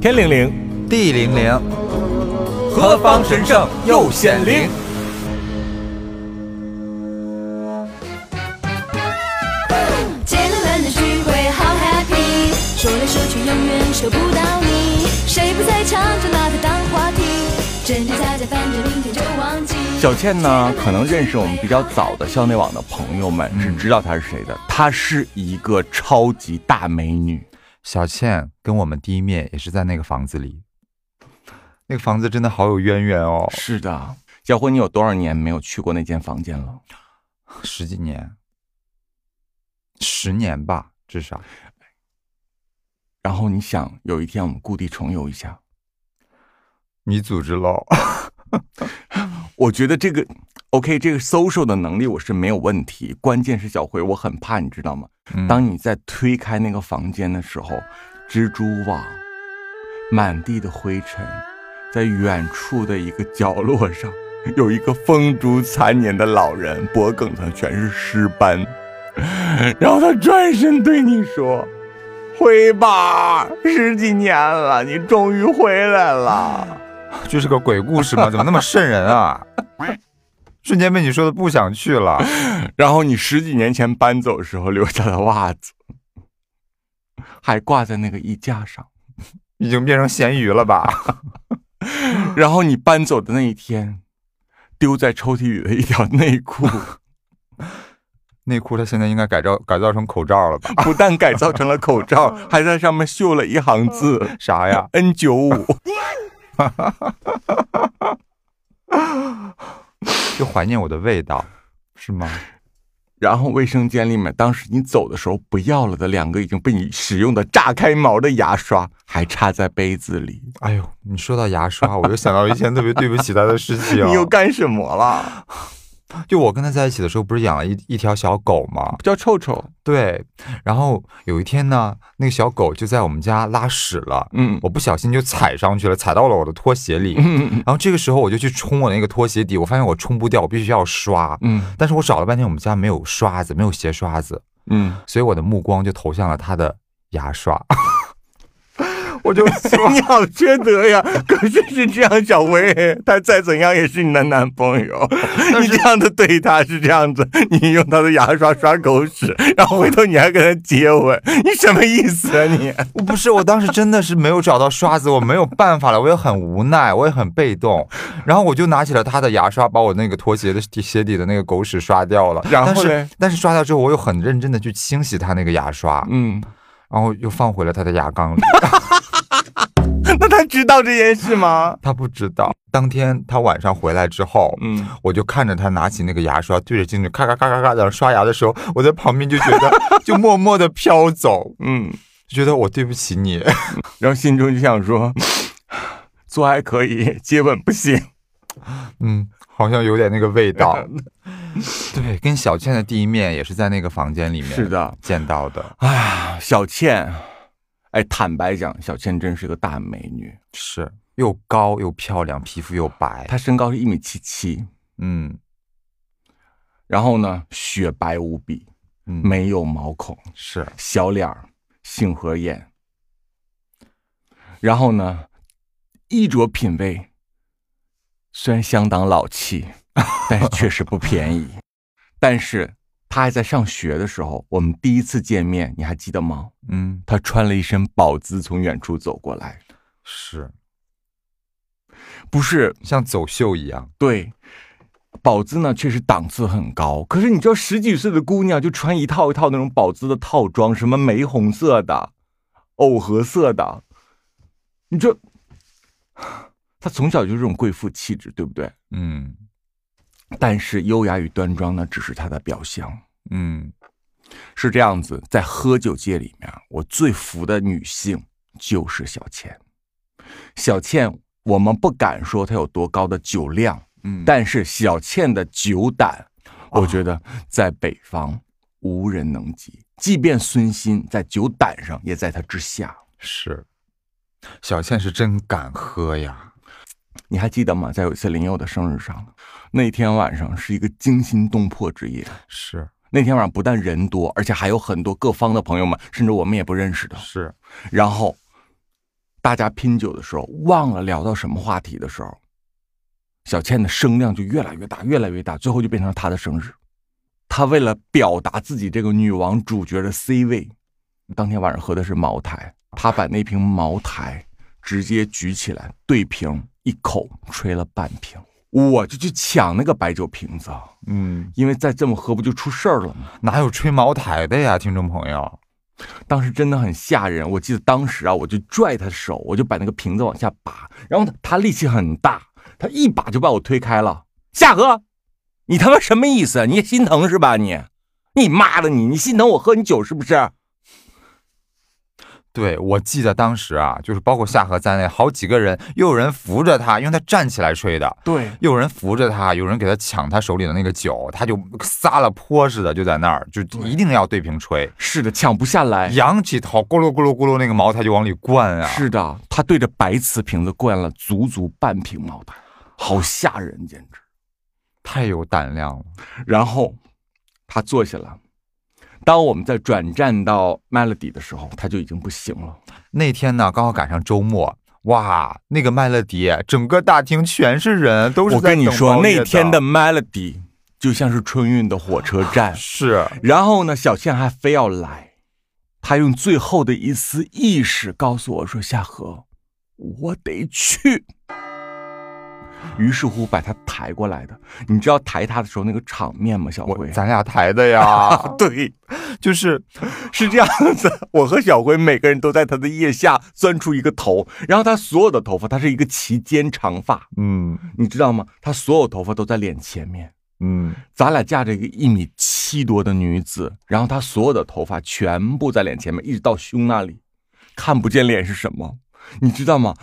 天灵灵，地灵灵，何方神圣又显灵？简单短的聚会好 happy，说来说去永远收不到你，谁不在场就拿它当话题，真真假假反正明天就忘记。小倩呢，可能认识我们比较早的校内网的朋友们是知道她是谁的。她是一个超级大美女，小倩跟我们第一面也是在那个房子里，那个房子真的好有渊源哦，是的。小辉，你有多少年没有去过那间房间了？十几年，十年吧，至少。然后你想有一天我们故地重游一下？你组织喽。我觉得这个 OK，这个 social 的能力我是没有问题。关键是小辉，我很怕，你知道吗？当你在推开那个房间的时候，蜘蛛网、满地的灰尘，在远处的一个角落上，有一个风烛残年的老人，脖梗上全是尸斑，然后他转身对你说：“辉吧，十几年了，你终于回来了。”就是个鬼故事吗？怎么那么瘆人啊！瞬间被你说的不想去了。然后你十几年前搬走时候留下的袜子，还挂在那个衣架上，已经变成咸鱼了吧？然后你搬走的那一天，丢在抽屉里的一条内裤，内裤它现在应该改造改造成口罩了吧？不但改造成了口罩，还在上面绣了一行字，啥呀？N 九五。就怀念我的味道，是吗？然后卫生间里面，当时你走的时候不要了的两个已经被你使用的炸开毛的牙刷，还插在杯子里。哎呦，你说到牙刷，我就想到一件特别对不起他的事情。你又干什么了？就我跟他在一起的时候，不是养了一一条小狗吗？叫臭臭。对，然后有一天呢，那个小狗就在我们家拉屎了。嗯，我不小心就踩上去了，踩到了我的拖鞋里。嗯然后这个时候我就去冲我那个拖鞋底，我发现我冲不掉，我必须要刷。嗯。但是我找了半天，我们家没有刷子，没有鞋刷子。嗯。所以我的目光就投向了他的牙刷。我就说 你好缺德呀！可是是这样，小薇，他再怎样也是你的男朋友。你这样的对他是这样子，你用他的牙刷刷狗屎，然后回头你还跟他接吻，你什么意思啊你？我不是，我当时真的是没有找到刷子，我没有办法了，我也很无奈，我也很被动，然后我就拿起了他的牙刷，把我那个拖鞋的鞋底的那个狗屎刷掉了。然后呢？但是刷掉之后，我又很认真的去清洗他那个牙刷，嗯，然后又放回了他的牙缸里。那他知道这件事吗？他不知道。当天他晚上回来之后，嗯，我就看着他拿起那个牙刷，对着镜子咔咔咔咔咔在刷牙的时候，我在旁边就觉得 就默默的飘走，嗯，就觉得我对不起你，然后心中就想说，做爱可以，接吻不行，嗯，好像有点那个味道。对，跟小倩的第一面也是在那个房间里面，是的，见到的。哎呀，小倩。哎，坦白讲，小倩真是个大美女，是又高又漂亮，皮肤又白。她身高是一米七七，嗯，然后呢，雪白无比，嗯没有毛孔，是小脸儿，杏核眼，然后呢，衣着品味虽然相当老气，但是确实不便宜，但是。他还在上学的时候，我们第一次见面，你还记得吗？嗯，他穿了一身宝姿从远处走过来，是，不是像走秀一样？对，宝姿呢确实档次很高，可是你知道十几岁的姑娘就穿一套一套那种宝姿的套装，什么玫红色的、藕荷色的，你这，她从小就这种贵妇气质，对不对？嗯。但是优雅与端庄呢，只是她的表象。嗯，是这样子，在喝酒界里面，我最服的女性就是小倩。小倩，我们不敢说她有多高的酒量，嗯，但是小倩的酒胆，我觉得在北方无人能及。即便孙鑫在酒胆上也在她之下。是，小倩是真敢喝呀。你还记得吗？在有一次林佑的生日上，那天晚上是一个惊心动魄之夜。是那天晚上不但人多，而且还有很多各方的朋友们，甚至我们也不认识的。是，然后大家拼酒的时候，忘了聊到什么话题的时候，小倩的声量就越来越大，越来越大，最后就变成她的生日。她为了表达自己这个女王主角的 C 位，当天晚上喝的是茅台，她把那瓶茅台直接举起来对瓶一口吹了半瓶。我就去抢那个白酒瓶子，嗯，因为再这么喝不就出事儿了吗？哪有吹茅台的呀，听众朋友，当时真的很吓人。我记得当时啊，我就拽他手，我就把那个瓶子往下拔，然后他力气很大，他一把就把我推开了。夏荷，你他妈什么意思？你也心疼是吧？你，你妈的你，你心疼我喝你酒是不是？对，我记得当时啊，就是包括夏荷在内，好几个人，又有人扶着他，因为他站起来吹的，对，又有人扶着他，有人给他抢他手里的那个酒，他就撒了泼似的就在那儿，就一定要对瓶吹。是的，抢不下来，扬起头，咕噜咕噜咕噜，那个茅台就往里灌啊。是的，他对着白瓷瓶子灌了足足半瓶茅台，好吓人，简直太有胆量了。然后他坐下了。当我们在转战到 Melody 的时候，他就已经不行了。那天呢，刚好赶上周末，哇，那个 Melody，整个大厅全是人，都是我跟你说，那天的 Melody 就像是春运的火车站。是。然后呢，小倩还非要来，她用最后的一丝意识告诉我说：“夏荷，我得去。”于是乎，把他抬过来的。你知道抬他的时候那个场面吗？小辉，咱俩抬的呀。对，就是是这样子。我和小辉每个人都在他的腋下钻出一个头，然后他所有的头发，他是一个齐肩长发。嗯，你知道吗？他所有头发都在脸前面。嗯，咱俩架着一个一米七多的女子，然后他所有的头发全部在脸前面，一直到胸那里，看不见脸是什么？你知道吗？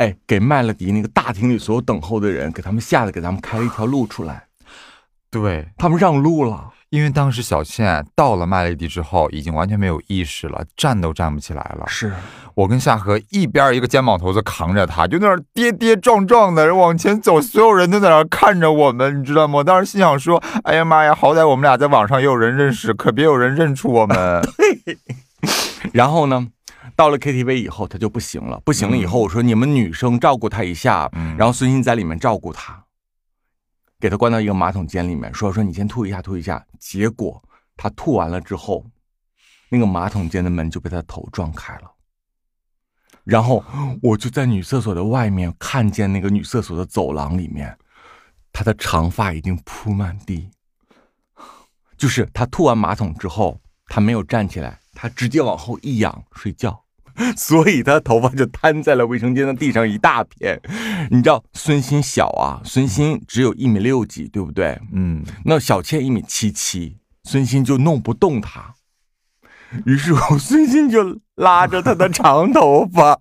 哎，给麦乐迪那个大厅里所有等候的人，给他们吓得给咱们开了一条路出来。对他们让路了，因为当时小倩到了麦乐迪之后，已经完全没有意识了，站都站不起来了。是我跟夏荷一边一个肩膀头子扛着她，就那儿跌跌撞撞的往前走，所有人都在那看着我们，你知道吗？我当时心想说：“哎呀妈呀，好歹我们俩在网上也有人认识，可别有人认出我们。” 然后呢？到了 KTV 以后，他就不行了。不行了以后，我说你们女生照顾他一下，然后孙鑫在里面照顾他，给他关到一个马桶间里面，说说你先吐一下，吐一下。结果他吐完了之后，那个马桶间的门就被他头撞开了。然后我就在女厕所的外面看见那个女厕所的走廊里面，他的长发已经铺满地。就是他吐完马桶之后，他没有站起来，他直接往后一仰睡觉。所以他头发就摊在了卫生间的地上一大片，你知道孙鑫小啊，孙鑫只有一米六几，对不对？嗯，那小倩一米七七，孙鑫就弄不动他，于是乎孙鑫就拉着他的长头发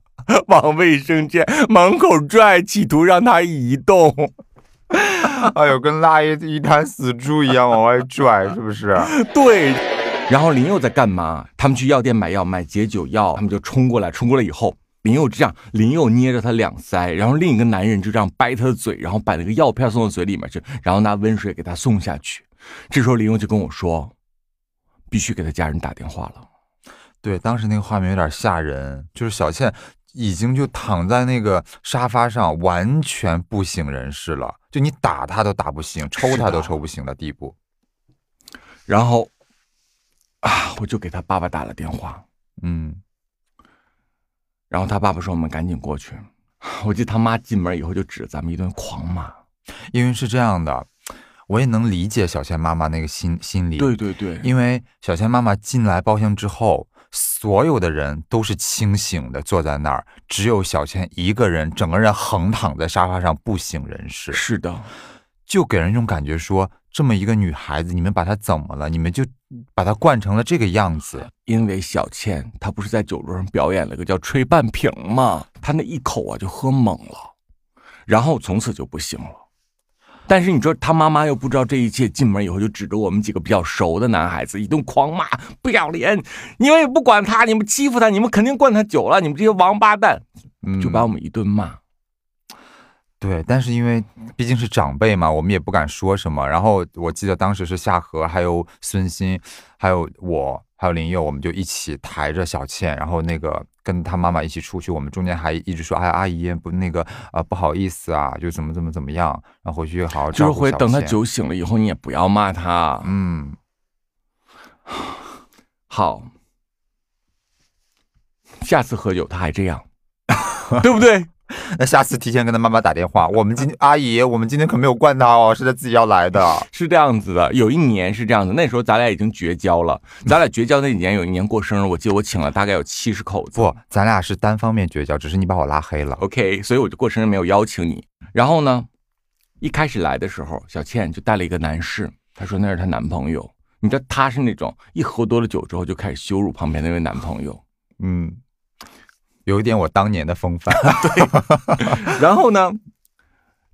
往卫生间门口拽，企图让他移动。哎呦，跟拉一一滩死猪一样往外拽，是不是？对。然后林佑在干嘛？他们去药店买药，买解酒药，他们就冲过来。冲过来以后，林佑这样，林佑捏着他两腮，然后另一个男人就这样掰他的嘴，然后把那个药片送到嘴里面去，然后拿温水给他送下去。这时候林佑就跟我说：“必须给他家人打电话了。”对，当时那个画面有点吓人，就是小倩已经就躺在那个沙发上，完全不省人事了，就你打他都打不醒，抽他都抽不醒的地步。然后。啊！我就给他爸爸打了电话，嗯，然后他爸爸说：“我们赶紧过去。”我记得他妈进门以后就指着咱们一顿狂骂，因为是这样的，我也能理解小倩妈妈那个心心理。对对对，因为小倩妈妈进来包厢之后，所有的人都是清醒的坐在那儿，只有小倩一个人，整个人横躺在沙发上不省人事。是的，就给人一种感觉说。这么一个女孩子，你们把她怎么了？你们就把她惯成了这个样子。因为小倩她不是在酒桌上表演了个叫吹半瓶吗？她那一口啊就喝猛了，然后从此就不行了。但是你说她妈妈又不知道这一切，进门以后就指着我们几个比较熟的男孩子一顿狂骂，不要脸！你们也不管他，你们欺负他，你们肯定灌他酒了，你们这些王八蛋，就把我们一顿骂。对，但是因为毕竟是长辈嘛，我们也不敢说什么。然后我记得当时是夏荷，还有孙鑫，还有我，还有林佑，我们就一起抬着小倩，然后那个跟她妈妈一起出去。我们中间还一直说：“哎，阿姨不那个啊，不好意思啊，就怎么怎么怎么样。”然后回去好好照顾就是回等他酒醒了以后，你也不要骂他。嗯，好，下次喝酒他还这样，对不对？那下次提前跟他妈妈打电话。我们今天 阿姨，我们今天可没有惯他哦，是他自己要来的。是这样子的，有一年是这样子，那时候咱俩已经绝交了。咱俩绝交那几年，有一年过生日，我记得我请了大概有七十口子。不，咱俩是单方面绝交，只是你把我拉黑了。OK，所以我就过生日没有邀请你。然后呢，一开始来的时候，小倩就带了一个男士，她说那是她男朋友。你知道她是那种一喝多了酒之后就开始羞辱旁边那位男朋友。嗯。有一点我当年的风范，对。然后呢，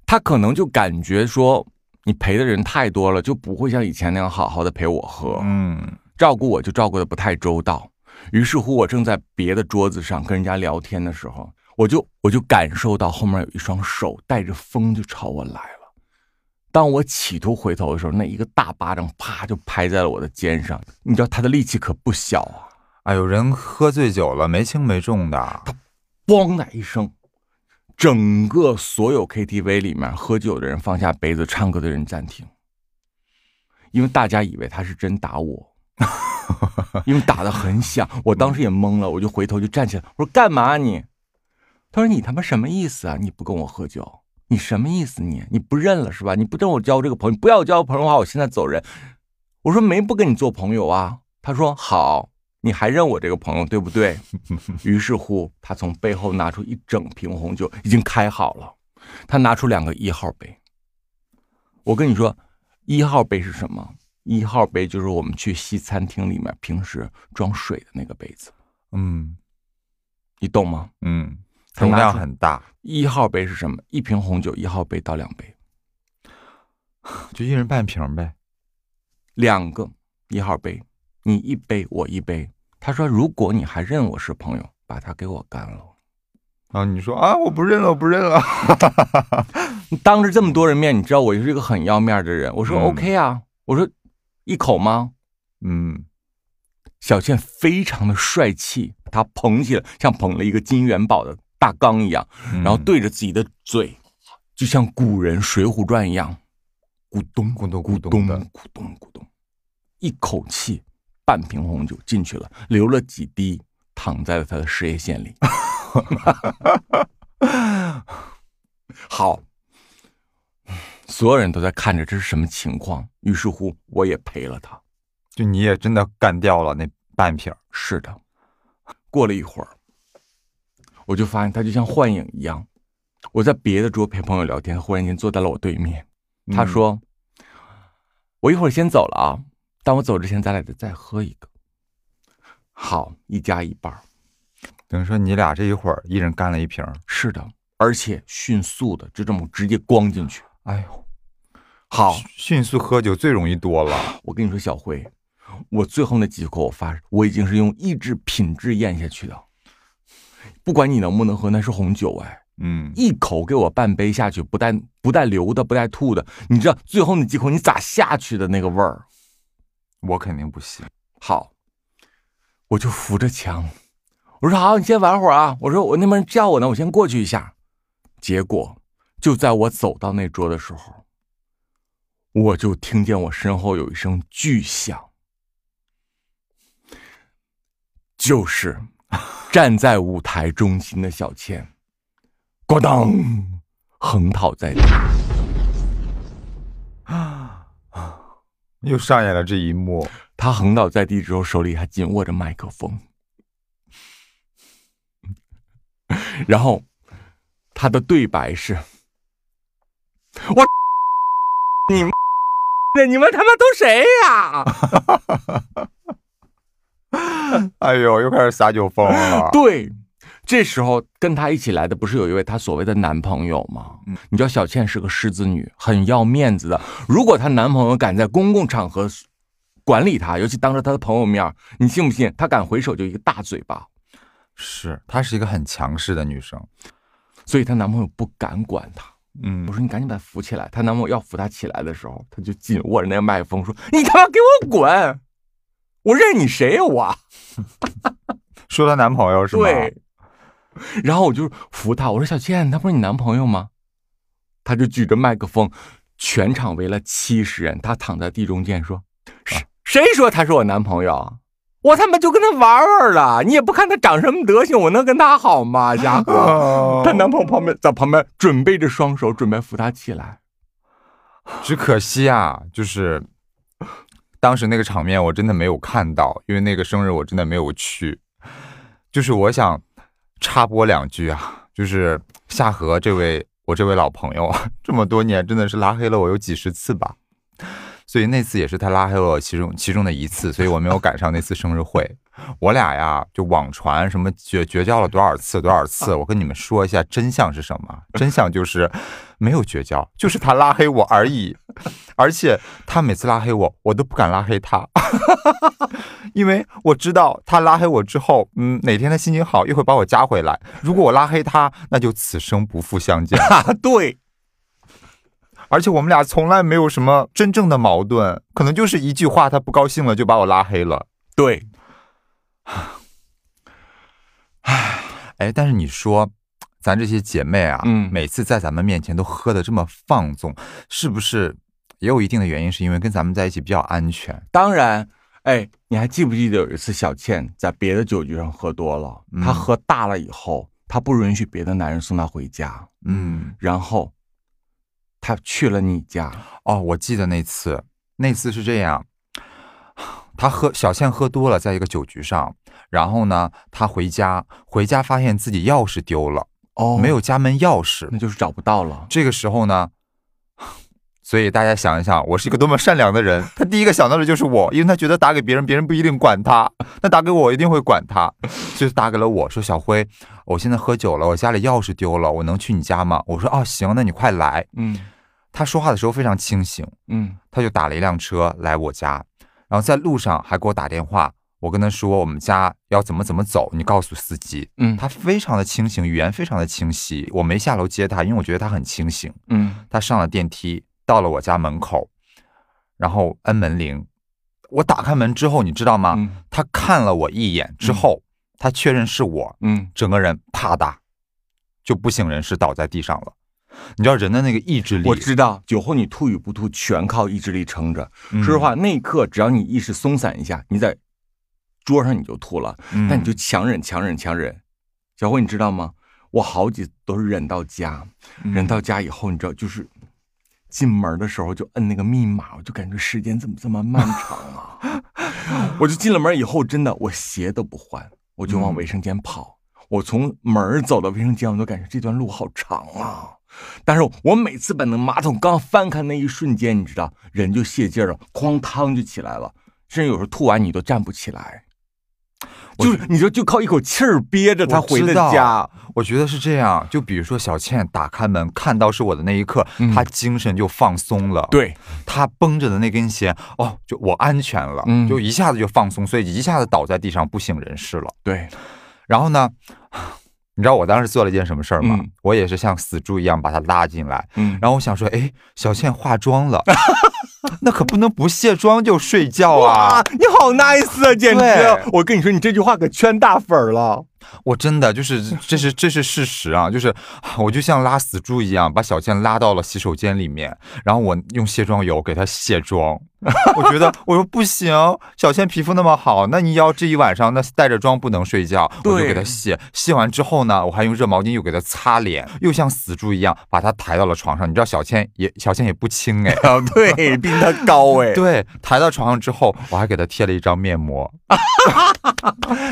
他可能就感觉说你陪的人太多了，就不会像以前那样好好的陪我喝，嗯，照顾我就照顾的不太周到。于是乎，我正在别的桌子上跟人家聊天的时候，我就我就感受到后面有一双手带着风就朝我来了。当我企图回头的时候，那一个大巴掌啪就拍在了我的肩上。你知道他的力气可不小啊。哎呦，人喝醉酒了，没轻没重的，他咣的一声，整个所有 KTV 里面喝酒的人放下杯子，唱歌的人暂停，因为大家以为他是真打我，因为打的很响，我当时也懵了，我就回头就站起来，我说干嘛你？他说你他妈什么意思啊？你不跟我喝酒，你什么意思？你你不认了是吧？你不跟我交这个朋友，不要交朋友的话，我现在走人。我说没不跟你做朋友啊。他说好。你还认我这个朋友对不对？于是乎，他从背后拿出一整瓶红酒，已经开好了。他拿出两个一号杯。我跟你说，一号杯是什么？一号杯就是我们去西餐厅里面平时装水的那个杯子。嗯，你懂吗？嗯，容量很大。一号杯是什么？一瓶红酒，一号杯倒两杯，就一人半瓶呗。两个一号杯，你一杯，我一杯。他说：“如果你还认我是朋友，把他给我干了。”啊，你说啊，我不认了，我不认了。当着这么多人面，你知道我是一个很要面的人。我说 OK 啊，我说一口吗？嗯。小倩非常的帅气，她捧起了像捧了一个金元宝的大缸一样，然后对着自己的嘴，就像古人《水浒传》一样，咕咚咕咚咕咚咕咚咕咚，一口气。半瓶红酒进去了，流了几滴，躺在了他的事业线里。好，所有人都在看着这是什么情况。于是乎，我也陪了他。就你也真的干掉了那半瓶。是的。过了一会儿，我就发现他就像幻影一样。我在别的桌陪朋友聊天，忽然间坐在了我对面。他说：“我一会儿先走了啊。”当我走之前，咱俩得再喝一个。好，一加一半等于说你俩这一会儿一人干了一瓶。是的，而且迅速的就这么直接咣进去。哎呦，好，迅速喝酒最容易多了。我跟你说，小辉，我最后那几口，我发我已经是用意志品质咽下去的。不管你能不能喝，那是红酒哎。嗯，一口给我半杯下去，不带不带流的，不带吐的。你知道最后那几口你咋下去的那个味儿？我肯定不行。好，我就扶着墙，我说好，你先玩会儿啊。我说我那边叫我呢，我先过去一下。结果就在我走到那桌的时候，我就听见我身后有一声巨响，就是 站在舞台中心的小倩，咣当横倒在地。又上演了这一幕，他横倒在地之后，手里还紧握着麦克风，然后他的对白是：“我你们，你们他妈都谁呀？”哎呦，又开始撒酒疯了。对。这时候跟她一起来的不是有一位她所谓的男朋友吗？嗯，你知道小倩是个狮子女，很要面子的。如果她男朋友敢在公共场合管理她，尤其当着她的朋友面，你信不信她敢回手就一个大嘴巴？是她是一个很强势的女生，所以她男朋友不敢管她。嗯，我说你赶紧把她扶起来。她男朋友要扶她起来的时候，她就紧握着那个麦克风说：“你他妈给我滚！我认你谁呀我？”说她男朋友是吗？对。然后我就扶他，我说：“小倩，他不是你男朋友吗？”他就举着麦克风，全场围了七十人，他躺在地中间说：“谁谁说他是我男朋友？”我他妈就跟他玩玩了，你也不看他长什么德行，我能跟他好吗？家伙，她男朋友旁边在旁边准备着双手，准备扶他起来。只可惜啊，就是当时那个场面我真的没有看到，因为那个生日我真的没有去。就是我想插播两句啊，就是夏荷这位我这位老朋友，这么多年真的是拉黑了我有几十次吧。所以那次也是他拉黑了我其中其中的一次，所以我没有赶上那次生日会。我俩呀就网传什么绝绝交了多少次多少次，我跟你们说一下真相是什么？真相就是没有绝交，就是他拉黑我而已。而且他每次拉黑我，我都不敢拉黑他，因为我知道他拉黑我之后，嗯，哪天他心情好又会把我加回来。如果我拉黑他，那就此生不复相见。对。而且我们俩从来没有什么真正的矛盾，可能就是一句话，他不高兴了就把我拉黑了。对，唉，哎，但是你说，咱这些姐妹啊，嗯，每次在咱们面前都喝的这么放纵，是不是也有一定的原因？是因为跟咱们在一起比较安全？当然，哎，你还记不记得有一次小倩在别的酒局上喝多了，她喝大了以后，她不允许别的男人送她回家，嗯，然后。她去了你家。哦，我记得那次，那次是这样，她喝小倩喝多了，在一个酒局上，然后呢，她回家，回家发现自己钥匙丢了，哦，没有家门钥匙，那就是找不到了。这个时候呢，所以大家想一想，我是一个多么善良的人，他第一个想到的就是我，因为他觉得打给别人，别人不一定管他，那打给我一定会管他，就打给了我说小辉，我现在喝酒了，我家里钥匙丢了，我能去你家吗？我说哦，行，那你快来，嗯。他说话的时候非常清醒，嗯，他就打了一辆车来我家，然后在路上还给我打电话，我跟他说我们家要怎么怎么走，你告诉司机，嗯，他非常的清醒，语言非常的清晰，我没下楼接他，因为我觉得他很清醒，嗯，他上了电梯，到了我家门口，然后摁门铃，我打开门之后，你知道吗？他看了我一眼之后，他确认是我，嗯，整个人啪嗒就不省人事倒在地上了。你知道人的那个意志力，我知道酒后你吐与不吐全靠意志力撑着。说实话，那一刻只要你意识松散一下，你在桌上你就吐了，但你就强忍、强忍、强忍。小辉，你知道吗？我好几都是忍到家，忍到家以后，你知道，就是进门的时候就摁那个密码，我就感觉时间怎么这么漫长啊！我就进了门以后，真的我鞋都不换，我就往卫生间跑。我从门走到卫生间，我都感觉这段路好长啊。但是我每次把那马桶刚翻开那一瞬间，你知道，人就泄劲了，哐当就起来了，甚至有时候吐完你都站不起来，就是你说就靠一口气儿憋着他回的家。我觉得是这样，就比如说小倩打开门看到是我的那一刻，她精神就放松了，对。她绷着的那根弦，哦，就我安全了，就一下子就放松，所以一下子倒在地上不省人事了。对，然后呢？你知道我当时做了一件什么事儿吗？我也是像死猪一样把他拉进来，嗯，然后我想说，哎，小倩化妆了，那可不能不卸妆就睡觉啊！你好 nice 啊，简直！我跟你说，你这句话可圈大粉了。我真的就是，这是这是事实啊！就是我就像拉死猪一样，把小倩拉到了洗手间里面，然后我用卸妆油给她卸妆。我觉得我说不行，小倩皮肤那么好，那你要这一晚上那带着妆不能睡觉，我就给她卸。卸完之后呢，我还用热毛巾又给她擦脸，又像死猪一样把她抬到了床上。你知道小倩也小倩也不轻哎，对，比她高哎。对，抬到床上之后，我还给她贴了一张面膜，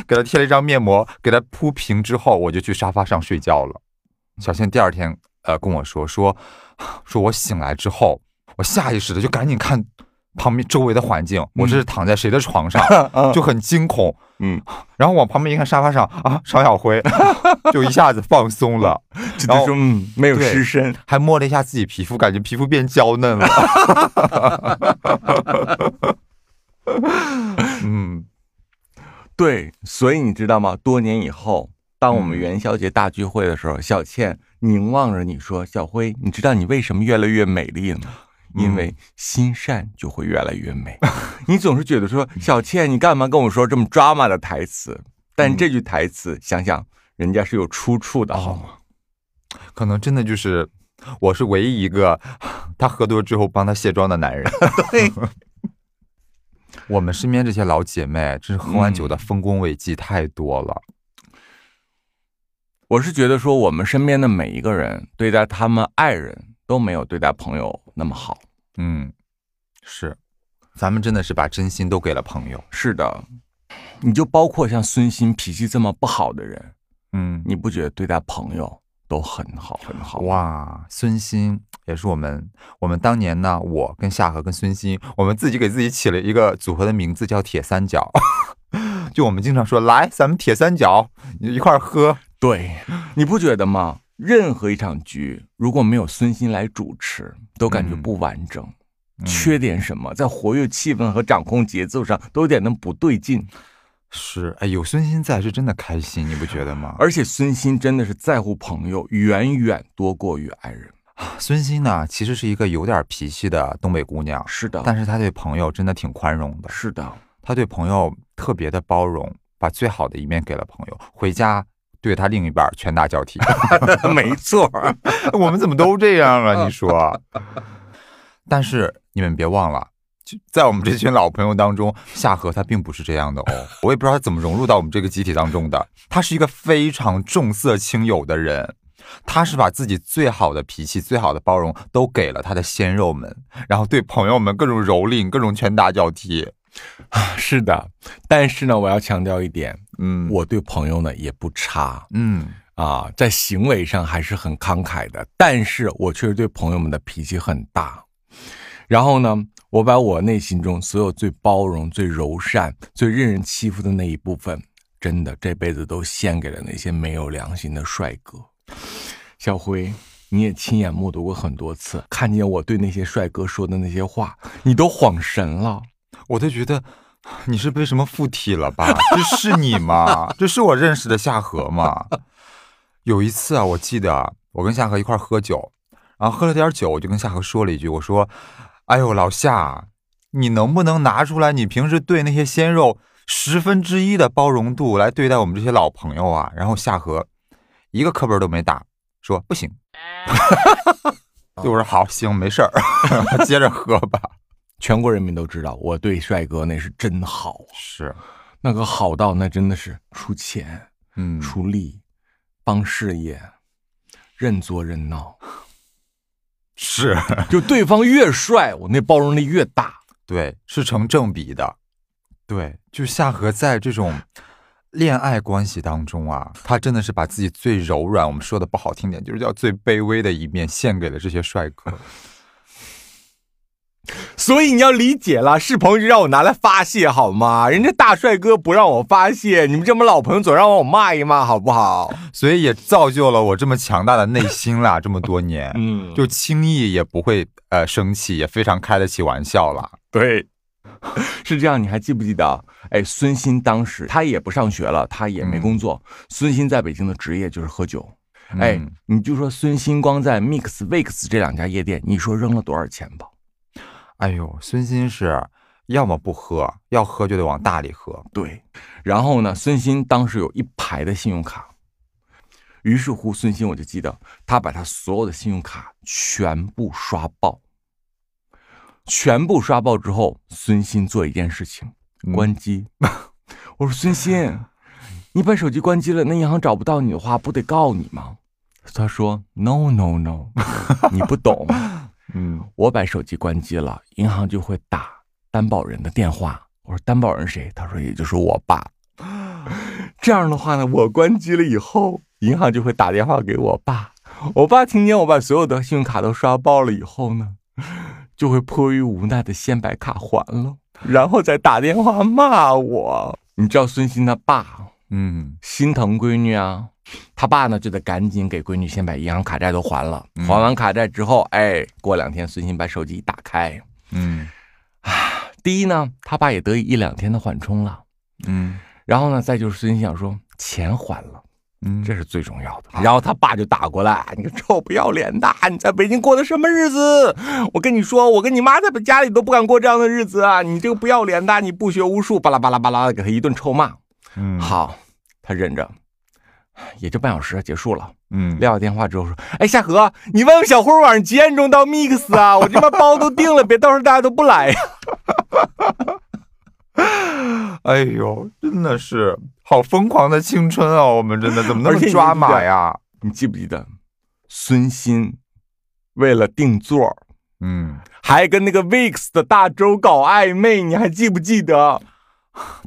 给她贴了一张面膜，给她。铺平之后，我就去沙发上睡觉了。小倩第二天，呃，跟我说说，说我醒来之后，我下意识的就赶紧看旁边周围的环境，我这是躺在谁的床上，就很惊恐。嗯，然后往旁边一看，沙发上啊，常小辉，就一下子放松了，然后嗯，没有失身，还摸了一下自己皮肤，感觉皮肤变娇嫩了。嗯。对，所以你知道吗？多年以后，当我们元宵节大聚会的时候，小倩凝望着你说：“小辉，你知道你为什么越来越美丽了吗？因为心善就会越来越美。你总是觉得说，小倩，你干嘛跟我说这么 drama 的台词？但这句台词，想想人家是有出处的，好吗？可能真的就是我是唯一一个 他喝多之后帮他卸妆的男人。对。”我们身边这些老姐妹，真是喝完酒的丰功伟绩太多了。我是觉得说，我们身边的每一个人对待他们爱人都没有对待朋友那么好。嗯，是，咱们真的是把真心都给了朋友。是的，你就包括像孙鑫脾气这么不好的人，嗯，你不觉得对待朋友都很好很好？哇，孙鑫。也是我们，我们当年呢，我跟夏荷跟孙鑫，我们自己给自己起了一个组合的名字，叫铁三角。就我们经常说，来，咱们铁三角一块喝。对，你不觉得吗？任何一场局如果没有孙鑫来主持，都感觉不完整，缺点什么，在活跃气氛和掌控节奏上都有点那不对劲。是，哎，有孙鑫在是真的开心，你不觉得吗？而且孙鑫真的是在乎朋友，远远多过于爱人。孙鑫呢，其实是一个有点脾气的东北姑娘，是的，但是她对朋友真的挺宽容的，是的，她对朋友特别的包容，把最好的一面给了朋友，回家对她另一半拳打脚踢，没错，我们怎么都这样啊？你说？但是你们别忘了，在我们这群老朋友当中，夏荷她并不是这样的哦，我也不知道她怎么融入到我们这个集体当中的，她是一个非常重色轻友的人。他是把自己最好的脾气、最好的包容都给了他的鲜肉们，然后对朋友们各种蹂躏、各种拳打脚踢。啊，是的。但是呢，我要强调一点，嗯，我对朋友呢也不差，嗯，啊，在行为上还是很慷慨的。但是我确实对朋友们的脾气很大。然后呢，我把我内心中所有最包容、最柔善、最任人欺负的那一部分，真的这辈子都献给了那些没有良心的帅哥。小辉，你也亲眼目睹过很多次，看见我对那些帅哥说的那些话，你都恍神了。我都觉得你是被什么附体了吧？这是你吗？这是我认识的夏荷吗？有一次啊，我记得我跟夏荷一块喝酒，然后喝了点酒，我就跟夏荷说了一句：“我说，哎呦，老夏，你能不能拿出来你平时对那些鲜肉十分之一的包容度来对待我们这些老朋友啊？”然后夏荷。一个课本都没打，说不行。就我说好行，没事儿，接着喝吧。全国人民都知道我对帅哥那是真好，是那个好到那真的是出钱，嗯，出力，帮事业，任做任闹。是，就对方越帅，我那包容力越大。对，是成正比的。对，就夏河在这种。恋爱关系当中啊，他真的是把自己最柔软，我们说的不好听点，就是叫最卑微的一面献给了这些帅哥。所以你要理解了，是朋友就让我拿来发泄好吗？人家大帅哥不让我发泄，你们这么老朋友总让我骂一骂好不好？所以也造就了我这么强大的内心啦，这么多年，嗯，就轻易也不会呃生气，也非常开得起玩笑了。对。是这样，你还记不记得？哎，孙鑫当时他也不上学了，他也没工作。孙鑫在北京的职业就是喝酒。哎，你就说孙鑫光在 Mix、Vix 这两家夜店，你说扔了多少钱吧？哎呦，孙鑫是要么不喝，要喝就得往大里喝。对，然后呢，孙鑫当时有一排的信用卡，于是乎，孙鑫我就记得他把他所有的信用卡全部刷爆。全部刷爆之后，孙鑫做一件事情，关机。我说孙鑫，你把手机关机了，那银行找不到你的话，不得告你吗？他说 No No No，你不懂。嗯，我把手机关机了，银行就会打担保人的电话。我说担保人谁？他说也就是我爸。这样的话呢，我关机了以后，银行就会打电话给我爸。我爸听见我把所有的信用卡都刷爆了以后呢？就会迫于无奈的先把卡还了，然后再打电话骂我。你知道孙鑫他爸，嗯，心疼闺女啊，他爸呢就得赶紧给闺女先把银行卡债都还了。还完卡债之后，哎，过两天孙鑫把手机一打开，嗯，啊，第一呢，他爸也得以一两天的缓冲了，嗯，然后呢，再就是孙鑫想说钱还了，嗯，这是最重要的。然后他爸就打过来，你个臭不要脸的，你在北京过的什么日子？我跟你说，我跟你妈在家里都不敢过这样的日子啊！你这个不要脸的，你不学无术，巴拉巴拉巴拉的给他一顿臭骂。嗯，好，他忍着，也就半小时结束了。嗯，撂下电话之后说：“哎，夏荷，你问问小辉晚上几点钟到 Mix 啊？我这边包都定了，别到时候大家都不来呀。”哎呦，真的是好疯狂的青春啊！我们真的怎么那么抓马呀？你记不记得孙鑫为了定座，嗯，还跟那个 VIX 的大周搞暧昧？你还记不记得？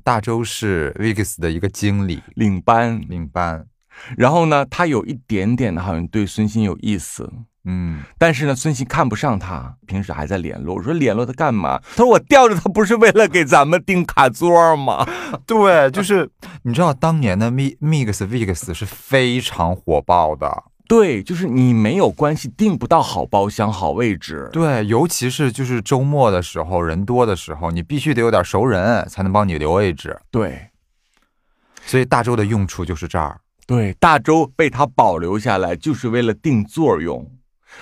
大周是 VIX 的一个经理，领班，领班。然后呢，他有一点点的，好像对孙鑫有意思，嗯，但是呢，孙鑫看不上他，平时还在联络。我说联络他干嘛？他说我吊着他不是为了给咱们订卡座吗？对，就是你知道当年的 Mi Mix VIX 是非常火爆的。对，就是你没有关系订不到好包厢、好位置。对，尤其是就是周末的时候，人多的时候，你必须得有点熟人才能帮你留位置。对，所以大周的用处就是这儿。对，大周被他保留下来，就是为了定座用。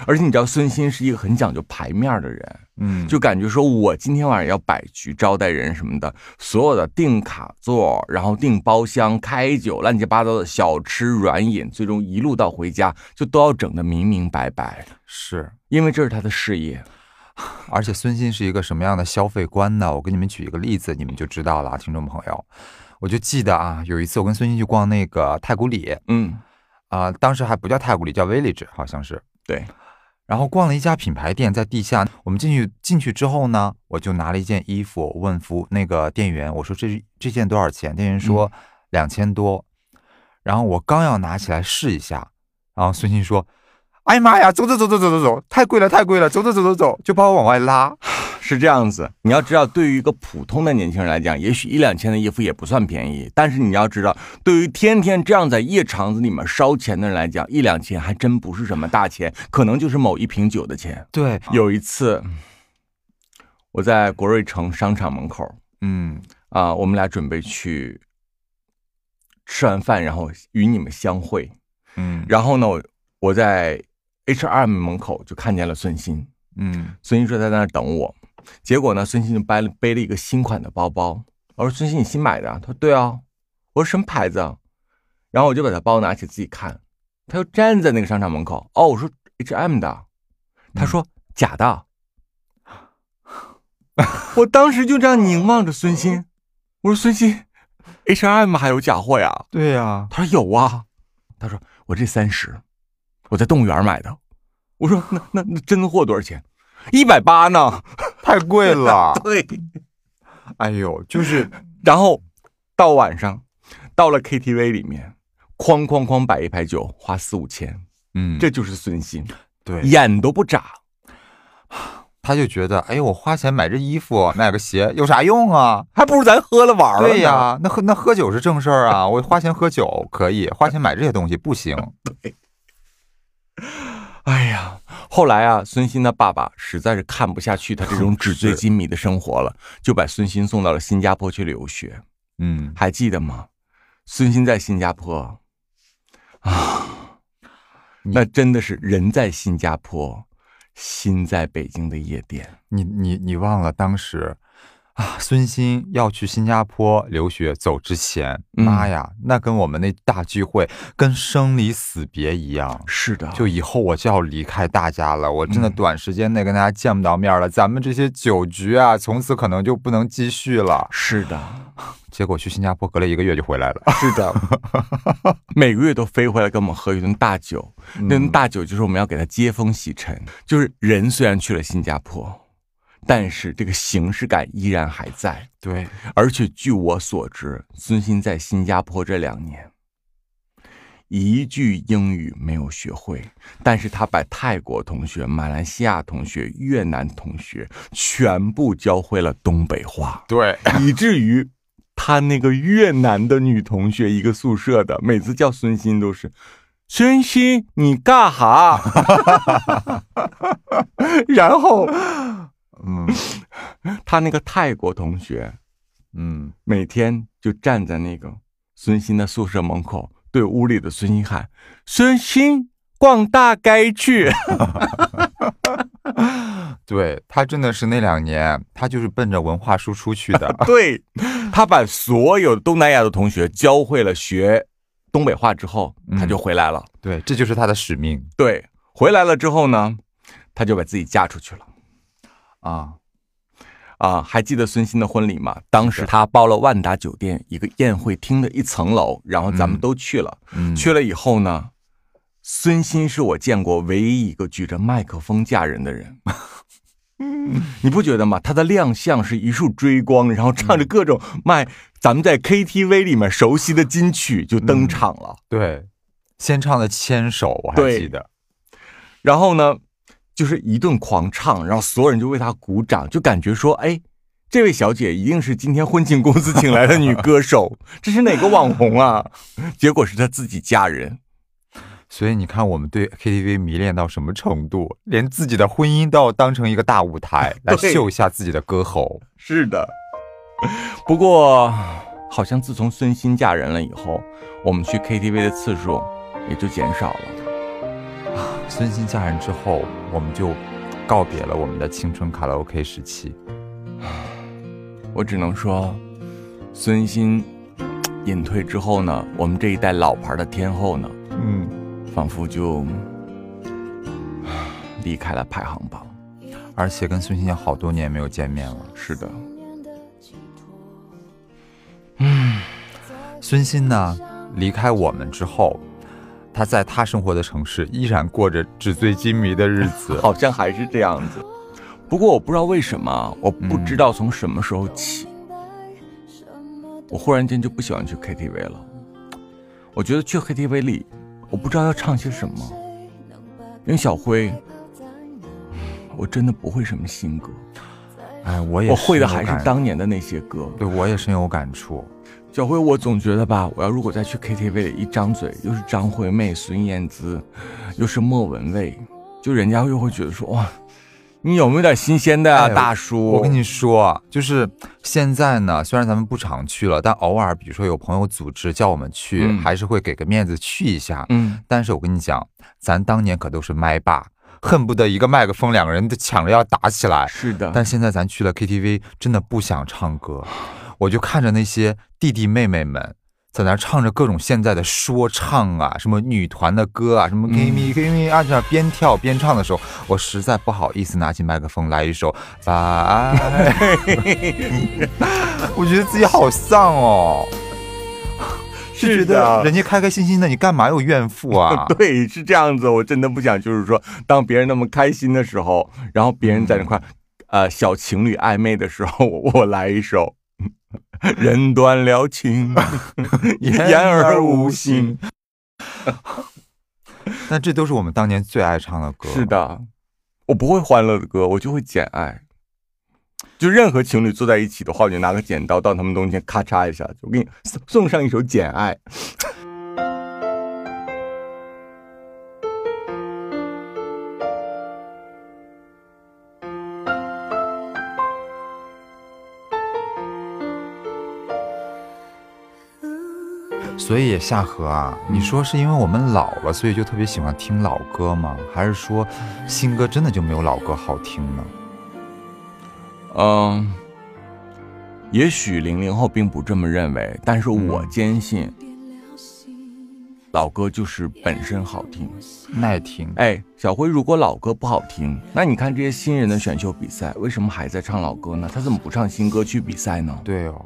而且你知道，孙鑫是一个很讲究牌面的人，嗯，就感觉说我今天晚上要摆局招待人什么的，所有的订卡座，然后订包厢、开酒、乱七八糟的小吃软饮，最终一路到回家，就都要整得明明白白。是因为这是他的事业，而且孙鑫是一个什么样的消费观呢？我给你们举一个例子，你们就知道了，听众朋友。我就记得啊，有一次我跟孙鑫去逛那个太古里，嗯，啊，当时还不叫太古里，叫 Village，好像是。对。然后逛了一家品牌店，在地下。我们进去进去之后呢，我就拿了一件衣服，问服那个店员，我说这这件多少钱？店员说两千多。然后我刚要拿起来试一下，然后孙鑫说：“哎呀妈呀，走走走走走走走，太贵了太贵了，走走走走走，就把我往外拉。”是这样子，你要知道，对于一个普通的年轻人来讲，也许一两千的衣服也不算便宜。但是你要知道，对于天天这样在夜场子里面烧钱的人来讲，一两千还真不是什么大钱，可能就是某一瓶酒的钱。对，有一次我在国瑞城商场门口，嗯啊，我们俩准备去吃完饭，然后与你们相会，嗯，然后呢，我我在 H R M 门口就看见了孙鑫，嗯，孙鑫说他在那等我。结果呢，孙鑫就背了背了一个新款的包包。我说：“孙鑫，你新买的？”他说：“对啊。”我说：“什么牌子？”然后我就把他包拿起自己看，他就站在那个商场门口。哦，我说：“H&M 的。”他说：“假的。”我当时就这样凝望着孙鑫，我说：“孙鑫，H&M 还有假货呀？”对呀。他说：“有啊。”他说：“我这三十，我在动物园买的。”我说：“那那那真货多少钱？”一百八呢，太贵了。对，哎呦，就是，然后到晚上，到了 KTV 里面，哐哐哐摆一排酒，花四五千，嗯，这就是孙鑫，对，眼都不眨，他就觉得，哎呦，我花钱买这衣服，买个鞋有啥用啊？还不如咱喝了玩了。对呀，那喝那喝酒是正事儿啊，我花钱喝酒可以，花钱买这些东西不行。对，哎呀。后来啊，孙鑫的爸爸实在是看不下去他这种纸醉金迷的生活了，就把孙鑫送到了新加坡去留学。嗯，还记得吗？孙鑫在新加坡啊，那真的是人在新加坡，心在北京的夜店。你你你忘了当时？啊，孙鑫要去新加坡留学，走之前，妈呀，那跟我们那大聚会，跟生离死别一样。是的，就以后我就要离开大家了，我真的短时间内跟大家见不到面了，咱们这些酒局啊，从此可能就不能继续了。是的，结果去新加坡隔了一个月就回来了。是的，每个月都飞回来跟我们喝一顿大酒，那顿大酒就是我们要给他接风洗尘，就是人虽然去了新加坡。但是这个形式感依然还在，对。而且据我所知，孙鑫在新加坡这两年，一句英语没有学会，但是他把泰国同学、马来西亚同学、越南同学全部教会了东北话，对，以至于他那个越南的女同学，一个宿舍的，每次叫孙鑫都是孙鑫，你干哈？然后。嗯，他那个泰国同学，嗯，每天就站在那个孙鑫的宿舍门口，对屋里的孙鑫喊：“孙鑫，逛大街去。”对他真的是那两年，他就是奔着文化输出去的。对他把所有东南亚的同学教会了学东北话之后，他就回来了。对，这就是他的使命。对，回来了之后呢，他就把自己嫁出去了。啊。啊，还记得孙鑫的婚礼吗？当时他包了万达酒店一个宴会厅的一层楼，然后咱们都去了。去了以后呢，孙鑫是我见过唯一一个举着麦克风嫁人的人。嗯你不觉得吗？他的亮相是一束追光，然后唱着各种卖咱们在 KTV 里面熟悉的金曲就登场了。对，先唱的《牵手》，我还记得。然后呢？就是一顿狂唱，然后所有人就为她鼓掌，就感觉说：“哎，这位小姐一定是今天婚庆公司请来的女歌手，这是哪个网红啊？” 结果是她自己嫁人。所以你看，我们对 KTV 迷恋到什么程度，连自己的婚姻都要当成一个大舞台 来秀一下自己的歌喉。是的。不过，好像自从孙欣嫁人了以后，我们去 KTV 的次数也就减少了。孙欣嫁人之后，我们就告别了我们的青春卡拉 OK 时期。我只能说，孙欣隐退之后呢，我们这一代老牌的天后呢，嗯，仿佛就离开了排行榜，而且跟孙欣好多年没有见面了。是的，嗯，孙欣呢，离开我们之后。他在他生活的城市依然过着纸醉金迷的日子，好像还是这样子。不过我不知道为什么，我不知道从什么时候起，我忽然间就不喜欢去 KTV 了。我觉得去 KTV 里，我不知道要唱些什么。因为小辉，我真的不会什么新歌。哎，我也我会的还是当年的那些歌。对我也深有感触。小辉，我总觉得吧，我要如果再去 KTV 一张嘴又是张惠妹、孙燕姿，又是莫文蔚，就人家又会觉得说哇，你有没有点新鲜的啊，大叔？我跟你说，就是现在呢，虽然咱们不常去了，但偶尔比如说有朋友组织叫我们去，还是会给个面子去一下。嗯，但是我跟你讲，咱当年可都是麦霸，恨不得一个麦克风两个人都抢着要打起来。是的，但现在咱去了 KTV，真的不想唱歌。我就看着那些弟弟妹妹们在那唱着各种现在的说唱啊，什么女团的歌啊，什么 Give me Give me 啊，这样边跳边唱的时候，我实在不好意思拿起麦克风来一首拜。我觉得自己好丧哦，是的，人家开开心心的，你干嘛有怨妇啊？对，是这样子，我真的不想，就是说，当别人那么开心的时候，然后别人在那块呃小情侣暧昧的时候，我来一首。人断了情，言而无信。但这都是我们当年最爱唱的歌。是的，我不会欢乐的歌，我就会简爱。就任何情侣坐在一起的话，我就拿个剪刀到他们中间，咔嚓一下，我给你送送上一首《简爱》。所以夏荷啊，你说是因为我们老了，所以就特别喜欢听老歌吗？还是说新歌真的就没有老歌好听呢？嗯，也许零零后并不这么认为，但是我坚信，老歌就是本身好听、耐听。哎，小辉，如果老歌不好听，那你看这些新人的选秀比赛，为什么还在唱老歌呢？他怎么不唱新歌去比赛呢？对哦。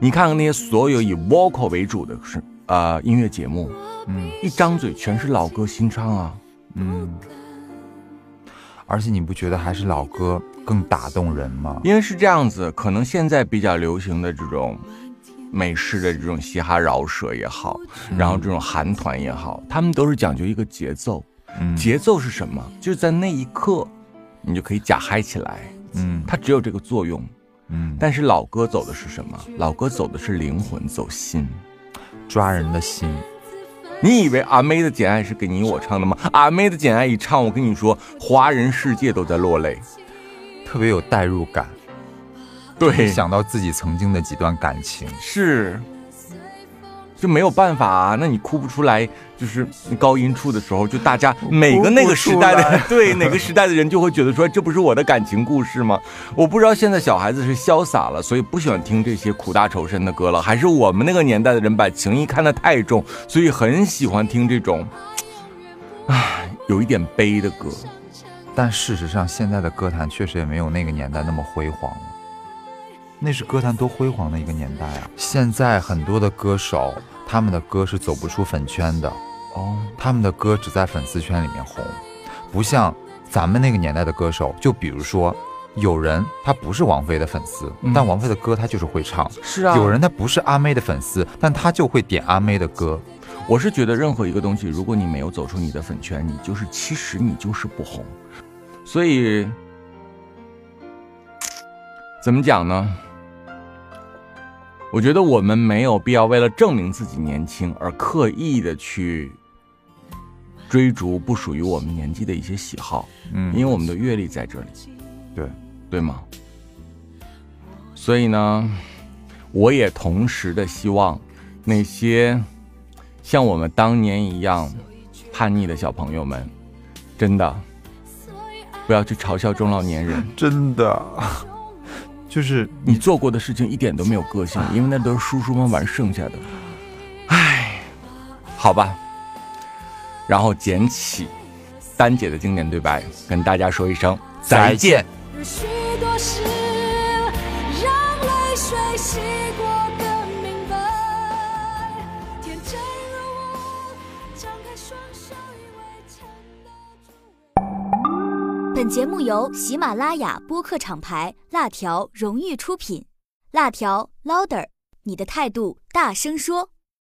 你看看那些所有以 vocal 为主的是呃音乐节目，嗯，一张嘴全是老歌新唱啊，嗯，而且你不觉得还是老歌更打动人吗？因为是这样子，可能现在比较流行的这种美式的这种嘻哈饶舌也好，然后这种韩团也好，他们都是讲究一个节奏，节奏是什么？就是在那一刻，你就可以假嗨起来，嗯，它只有这个作用。嗯，但是老歌走的是什么？老歌走的是灵魂，走心，抓人的心。你以为阿妹的《简爱》是给你我唱的吗？阿妹的《简爱》一唱，我跟你说，华人世界都在落泪，特别有代入感。对，想到自己曾经的几段感情。是。就没有办法啊。那你哭不出来，就是高音处的时候，就大家每个那个时代的 对哪个时代的人就会觉得说，这不是我的感情故事吗？我不知道现在小孩子是潇洒了，所以不喜欢听这些苦大仇深的歌了，还是我们那个年代的人把情谊看得太重，所以很喜欢听这种，唉，有一点悲的歌。但事实上，现在的歌坛确实也没有那个年代那么辉煌了。那是歌坛多辉煌的一个年代啊！现在很多的歌手，他们的歌是走不出粉圈的哦，他们的歌只在粉丝圈里面红，不像咱们那个年代的歌手。就比如说，有人他不是王菲的粉丝，但王菲的歌他就是会唱。是啊，有人他不是阿妹的粉丝，但他就会点阿妹的歌。我是觉得任何一个东西，如果你没有走出你的粉圈，你就是其实你就是不红。所以，怎么讲呢？我觉得我们没有必要为了证明自己年轻而刻意的去追逐不属于我们年纪的一些喜好，嗯，因为我们的阅历在这里，对对吗？所以呢，我也同时的希望那些像我们当年一样叛逆的小朋友们，真的。不要去嘲笑中老年人，真的，就是你做过的事情一点都没有个性，因为那都是叔叔们玩剩下的。唉，好吧。然后捡起丹姐的经典对白，跟大家说一声再见。本节目由喜马拉雅播客厂牌辣条荣誉出品，辣条 louder，你的态度大声说。